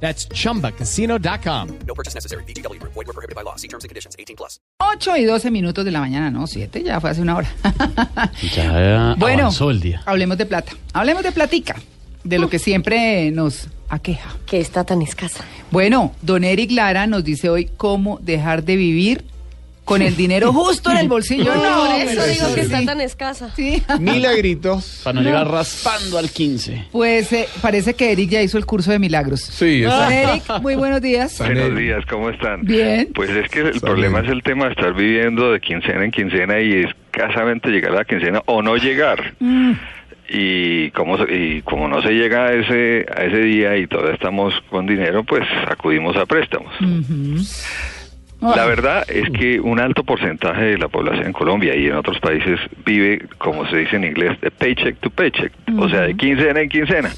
That's chumbacasino.com. No purchase necessary. BGW. Void were prohibited by law. See terms and conditions. 18 plus. 8 y 12 minutos de la mañana, no, 7, ya fue hace una hora. Ya bueno, avanzó el día. hablemos de plata. Hablemos de platica, de lo que siempre nos aqueja. que está tan escasa. Bueno, don Eric Lara nos dice hoy cómo dejar de vivir con el dinero justo en el bolsillo. No, No, eso digo que está tan escasa. Sí. Milagritos. Para no, llegar raspando al 15. Pues eh, parece que Eric ya hizo el curso de milagros. Sí, exacto. Eric, muy buenos días. Buenos días, ¿cómo están? Bien. Pues es que el problema es el tema de estar viviendo de quincena en quincena y escasamente llegar a la quincena o no llegar. Y como, se- y como no se llega a ese, a ese día y todavía estamos con dinero, pues acudimos a préstamos. La verdad es que un alto porcentaje de la población en Colombia y en otros países vive, como se dice en inglés, de paycheck to paycheck, o sea, de quincena en quincena,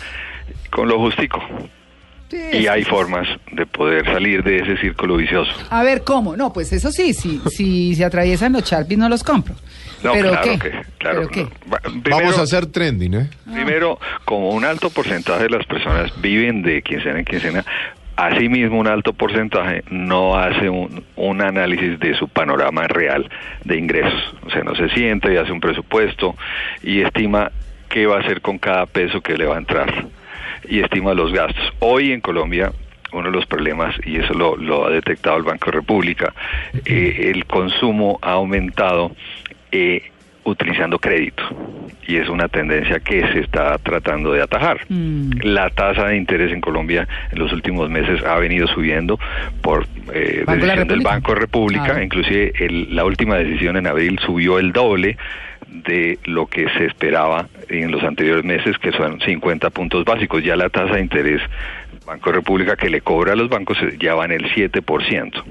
con lo justico. Sí, Y hay formas de poder salir de ese círculo vicioso. A ver, ¿cómo? No, pues eso sí, si, si se atraviesan los Sharpies no los compro. No, ¿Pero claro qué? que, claro. ¿Pero qué? no. Va- Vamos a hacer trending, ¿eh? Primero, como un alto porcentaje de las personas viven de quincena en quincena, asimismo un alto porcentaje no hace un, análisis de su panorama real de ingresos. O sea, no se sienta y hace un presupuesto y estima qué va a hacer con cada peso que le va a entrar y estima los gastos. Hoy en Colombia uno de los problemas, y eso lo, lo ha detectado el Banco República, eh, el consumo ha aumentado eh, utilizando crédito y es una tendencia que se está tratando de atajar. La tasa de interés en Colombia en los últimos meses ha venido subiendo por eh, de decisión del. Banco República, Claro. inclusive el- la última decisión en abril subió el doble de lo que se esperaba en los anteriores meses, que son 50 puntos básicos. Ya la tasa de interés Banco República que le cobra a los bancos ya va en el 7%.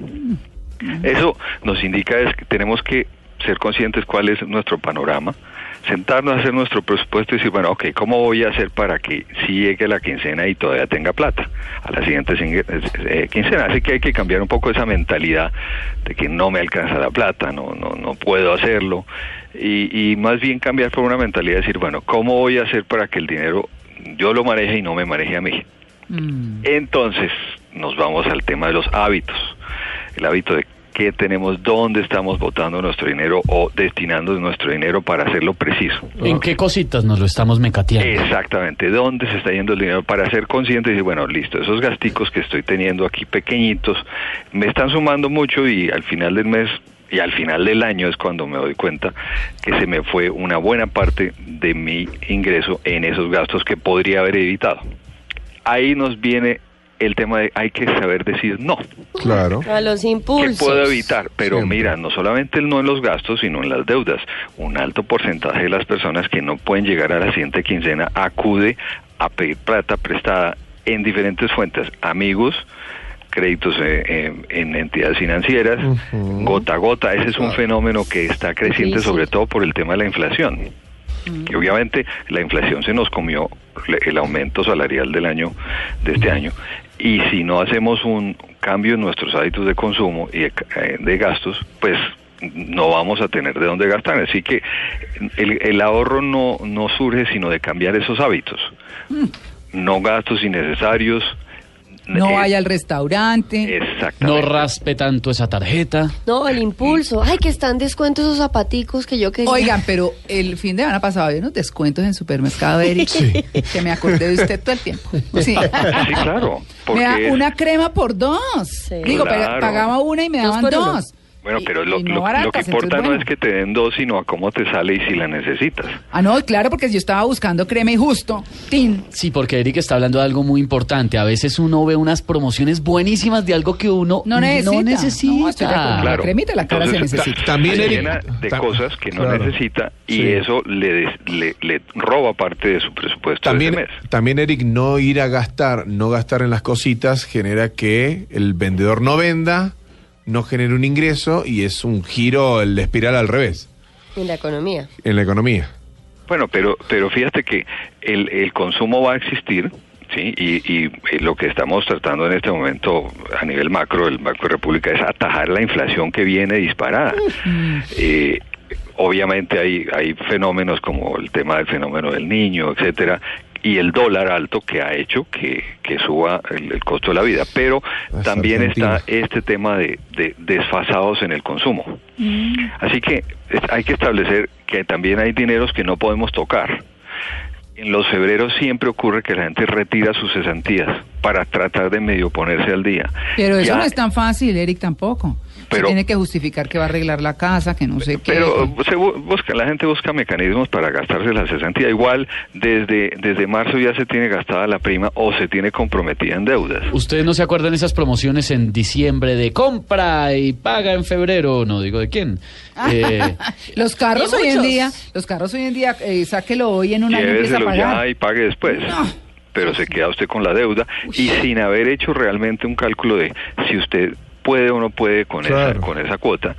Eso nos indica es que tenemos que ser conscientes cuál es nuestro panorama, sentarnos a hacer nuestro presupuesto y decir, bueno, ok, ¿cómo voy a hacer para que si llegue la quincena y todavía tenga plata a la siguiente sin- eh, quincena? Así que hay que cambiar un poco esa mentalidad de que no me alcanza la plata, no, no, no puedo hacerlo, y, y más bien cambiar por una mentalidad de decir, bueno, ¿cómo voy a hacer para que el dinero yo lo maneje y no me maneje a mí? Mm. Entonces, nos vamos al tema de los hábitos. El hábito de qué tenemos, dónde estamos botando nuestro dinero o destinando nuestro dinero para hacerlo preciso. ¿En qué cositas nos lo estamos mecateando? Exactamente, dónde se está yendo el dinero para ser consciente y decir, bueno, listo, esos gasticos que estoy teniendo aquí pequeñitos me están sumando mucho y al final del mes y al final del año es cuando me doy cuenta que se me fue una buena parte de mi ingreso en esos gastos que podría haber evitado. Ahí nos viene el tema de hay que saber decir no. Claro. A los ¿Qué impulsos. puedo evitar? Pero Siempre. mira, no solamente el no en los gastos, sino en las deudas. Un alto porcentaje de las personas que no pueden llegar a la siguiente quincena acude a pedir plata prestada en diferentes fuentes, amigos, créditos eh, eh, en entidades financieras, gota a gota. Ese es un fenómeno que está creciente sobre todo por el tema de la inflación. Que obviamente la inflación se nos comió le- el aumento salarial del año de este año y si no hacemos un cambio en nuestros hábitos de consumo y de, eh, de gastos, pues no vamos a tener de dónde gastar. Así que el, el ahorro no, no surge sino de cambiar esos hábitos. No gastos innecesarios. No eh, vaya al restaurante. Exactamente. No raspe tanto esa tarjeta. No, el impulso. Ay, que están descuentos esos zapaticos que yo quería. Oigan, pero el fin de semana pasado había unos descuentos en supermercado, Eric, que me acordé de usted todo el tiempo. Sí. Sí, claro. Me da una crema por dos. Sí. Digo, Claro. pagaba una y me daban dos. Bueno, pero lo, y no lo- lo baratas, que importa entonces, no es que te den dos, sino a cómo te sale y si la necesitas. Ah, no, claro, porque yo estaba buscando crema y justo. Tin. Sí, porque Eric está hablando de algo muy importante. A veces uno ve unas promociones buenísimas de algo que uno No necesita. No necesita. No. La cremita la cara se necesita. ta- También, se Eric, llena de cosas que no claro. necesita y Sí. eso le, des- le, le roba parte de su presupuesto También, de ese mes. también, Eric, no ir a gastar, no gastar en las cositas genera que el vendedor no venda, no genera un ingreso y es un giro, el espiral al revés En la economía. en la economía. Bueno, pero, pero fíjate que el, el consumo va a existir, ¿sí? Y, y, y lo que estamos tratando en este momento a nivel macro del Banco de República es atajar la inflación que viene disparada. Eh, obviamente hay, hay fenómenos como el tema del fenómeno del niño, etcétera, y el dólar alto que ha hecho que, que suba el, el costo de la vida. Pero también Argentina. está este tema de, de desfasados en el consumo. Así que hay que establecer que también hay dineros que no podemos tocar. En los febreros siempre ocurre que la gente retira sus cesantías para tratar de medio ponerse al día. Pero eso Ya- no es tan fácil, Eric, tampoco. Se Pero- tiene que justificar que va a arreglar la casa, que no sé qué. Pero se busca, la gente busca mecanismos para gastarse la cesantía. Igual desde, desde marzo ya se tiene gastada la prima o se tiene comprometida en deudas. ¿Ustedes no se acuerdan esas promociones en diciembre de compra y paga en febrero? No digo de quién. Eh, los carros hoy en día, los carros hoy en día, eh, sáquelo hoy en un año y empieza a Lléveselo pagar. ya y pague después. Pero se queda usted con la deuda y sin haber hecho realmente un cálculo de si usted puede o no puede con Claro. esa con esa cuota.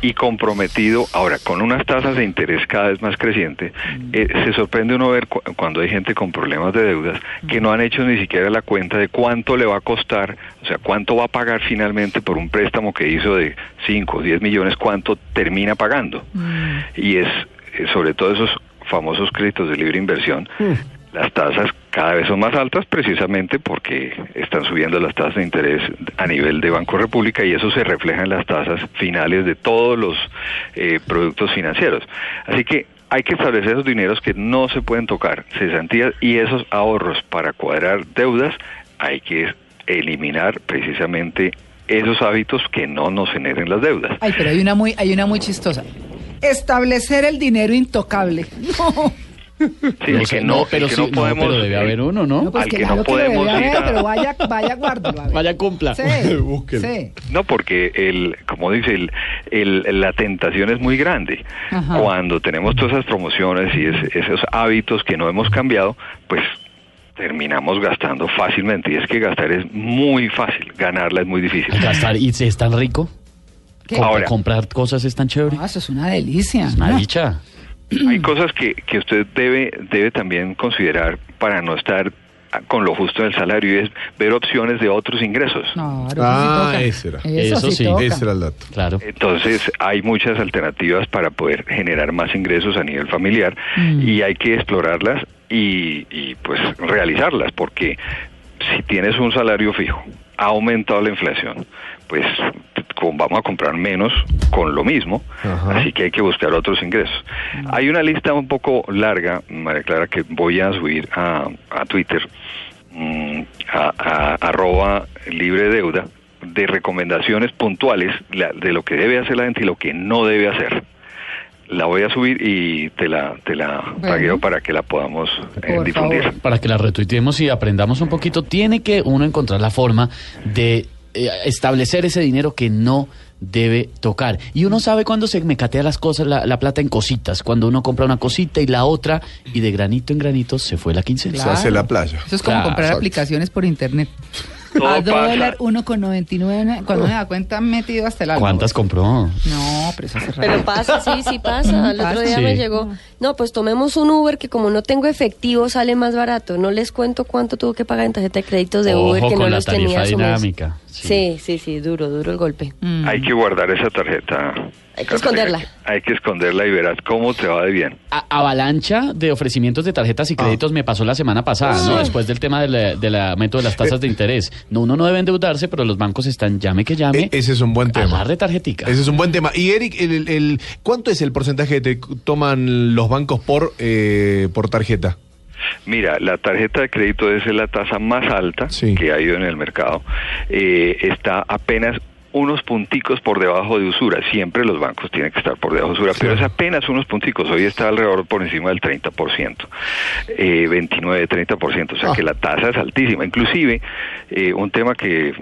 Y comprometido ahora con unas tasas de interés cada vez más crecientes eh, se sorprende uno ver cu- cuando hay gente con problemas de deudas que no han hecho ni siquiera la cuenta de cuánto le va a costar o sea cuánto va a pagar finalmente por un préstamo que hizo de 5 o 10 millones cuánto termina pagando. Y es eh, sobre todo esos famosos créditos de libre inversión las tasas cada vez son más altas precisamente porque están subiendo las tasas de interés a nivel de Banco República y eso se refleja en las tasas finales de todos los eh, productos financieros. Así que hay que establecer esos dineros que no se pueden tocar, cesantías y esos ahorros para cuadrar deudas hay que eliminar precisamente esos hábitos que no nos generen las deudas. Ay, pero hay una muy, hay una muy chistosa. Establecer el dinero intocable. No. Sí, no el que no, pero el que sí, no podemos, pero debe haber uno, ¿no? No, pues Al que claro no que lo debe podemos ir haber, a- pero vaya, vaya, guárdelo. a ver. Vaya, cumpla. Sí, Búsquelo. sí. No, porque el, como dice, el, el- la tentación es muy grande. Ajá. Cuando tenemos todas esas promociones y es- esos hábitos que no hemos cambiado, pues terminamos gastando fácilmente. Y es que gastar es muy fácil, ganarla es muy difícil. Gastar y si es tan rico. ¿Qué? Ahora. comprar cosas es tan chévere. Ah, eso es una delicia. Es una ¿no? dicha. Hay cosas que, que usted debe, debe también considerar para no estar con lo justo del salario y es ver opciones de otros ingresos. Eso Ah, sí toca. ese era. Eso, Eso sí, sí. toca. Ese era el dato. Claro. Entonces hay muchas alternativas para poder generar más ingresos a nivel familiar y hay que explorarlas y, y, pues realizarlas porque si tienes un salario fijo, ha aumentado la inflación, pues vamos a comprar menos con lo mismo, Ajá. así que hay que buscar otros ingresos. Hay una lista un poco larga, María Clara, que voy a subir a, a Twitter, mm, a, a- arroba libre deuda, de recomendaciones puntuales de lo que debe hacer la gente y lo que no debe hacer. La voy a subir y te la, te la Bueno. para que la podamos eh, difundir. favor. Para que la retuiteemos y aprendamos un poquito, tiene que uno encontrar la forma de eh, establecer ese dinero que no debe tocar. Y uno sabe cuando se mecatea las cosas, la, la plata en cositas, cuando uno compra una cosita y la otra, y de granito en granito se fue la quincena. Se hace la playa. Eso es como Claro, comprar exacto. aplicaciones por internet. A dólar 1,99. Cuando me da cuenta, han metido hasta el alma. ¿Cuántas compró? No, pero eso hace rato. Pero pasa, sí, sí pasa. El otro día Sí. me llegó. No, pues tomemos un Uber que como no tengo efectivo sale más barato. No les cuento cuánto tuvo que pagar en tarjeta de créditos de Ojo Uber que con no la los tarifa tenía dinámica, sí. Sí, sí, sí, duro, duro el golpe. Mm. Hay que guardar esa tarjeta. Hay que esconderla. Hay que esconderla y verás cómo te va de bien. A- avalancha de ofrecimientos de tarjetas y créditos me pasó la semana pasada, ¿no? Después del tema del de la aumento de las tasas de interés. No, uno no debe endeudarse, pero los bancos están llame que llame. E- ese es un buen tema. Agarre tarjetica. Ese es un buen tema. Y Eric, el, el- el- ¿cuánto es el porcentaje que te toman los bancos por, eh, por tarjeta? Mira, la tarjeta de crédito es la tasa más alta Sí. que ha ido en el mercado. Eh, está apenas unos punticos por debajo de usura. Siempre los bancos tienen que estar por debajo de usura, pero es apenas unos punticos. Hoy está alrededor por encima del 30%, eh, 29, 30%. O sea Ah. que la tasa es altísima. Inclusive, eh, un tema que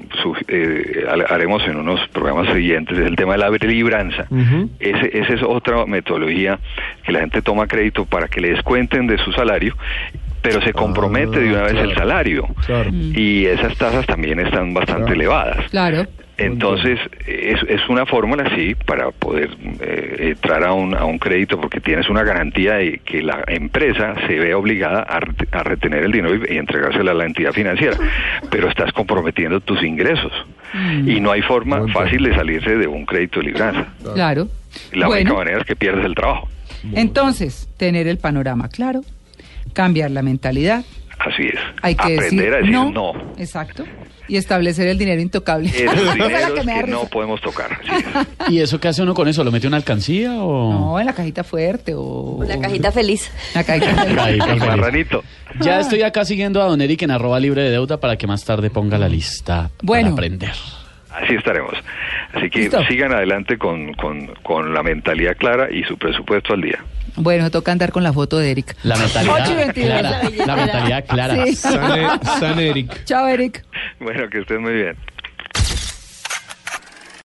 eh, ha- haremos en unos programas siguientes es el tema de la libranza. Ese, esa es otra metodología que la gente toma crédito para que le descuenten de su salario, pero se compromete de una vez el claro. salario. Claro. Y esas tasas también están bastante Claro. elevadas. Claro. Entonces, es, es una fórmula, sí, para poder eh, entrar a un, a un crédito porque tienes una garantía de que la empresa se ve obligada a, a retener el dinero y, y entregárselo a la entidad financiera, pero estás comprometiendo tus ingresos y no hay forma Buen fácil de salirse de un crédito de libranza. Claro. La única manera es que pierdes el trabajo. entonces, tener el panorama claro, cambiar la mentalidad, Así es. hay que Aprender decir, a decir no, no. Exacto. Y establecer el dinero intocable. Esos la dineros que que no podemos tocar. sí. ¿Y eso qué hace uno con eso? ¿Lo mete en una alcancía o...? No, en la cajita fuerte o... La cajita feliz. La cajita fuerte. Cajita El feliz. marranito. Ya estoy acá siguiendo a Don Eric en arroba libre de deuda para que más tarde ponga la lista Bueno. para aprender. Así estaremos. Así que Listo. sigan adelante con, con, con la mentalidad clara y su presupuesto al día. Bueno, toca andar con la foto de Eric. La mentalidad 8 y 22. clara. La mentalidad clara. Sí. San, San Eric. Chao, Eric. Bueno, que estén muy bien.